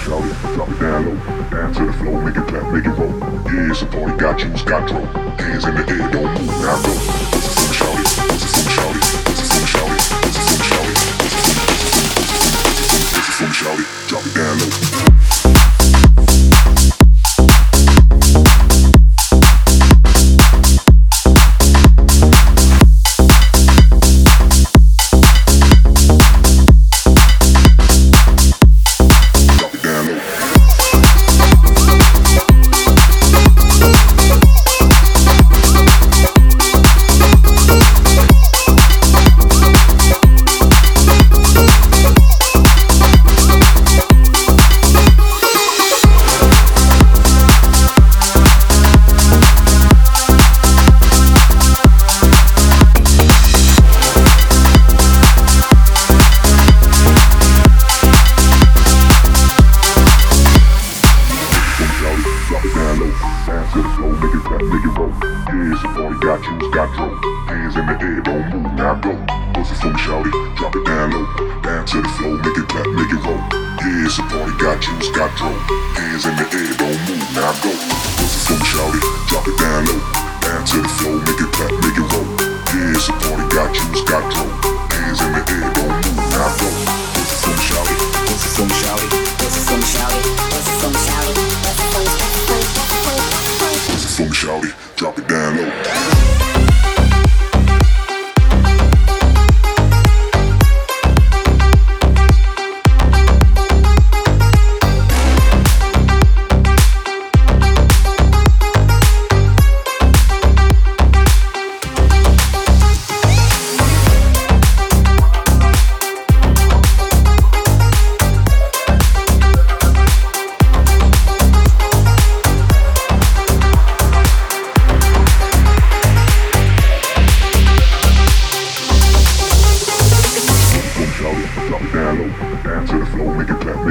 shout it, drop it down low. Down to the floor, make it clap, make it roll. Yeah, it's a party, got juice, got dro. Hands in the air, don't move, now go. The song, shout it, the song, shout it, the song, shout it, the song, shout it, got juice, got dro. Hands in the air, don't move, now go. What's the song, shout it, drop it down low. Down to the floor, make it clap, make it roll. Yeah, it's a party, got juice, got dro. Hands in the air, don't move, now go. What's the song, shout it, drop it down low. Down to the floor, make it clap, make it roll. Yeah, it's a party, got juice, got dro.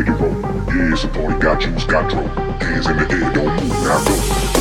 It roll. Yeah, it's a party, got juice, got dro. Hands in the air, don't move, now go.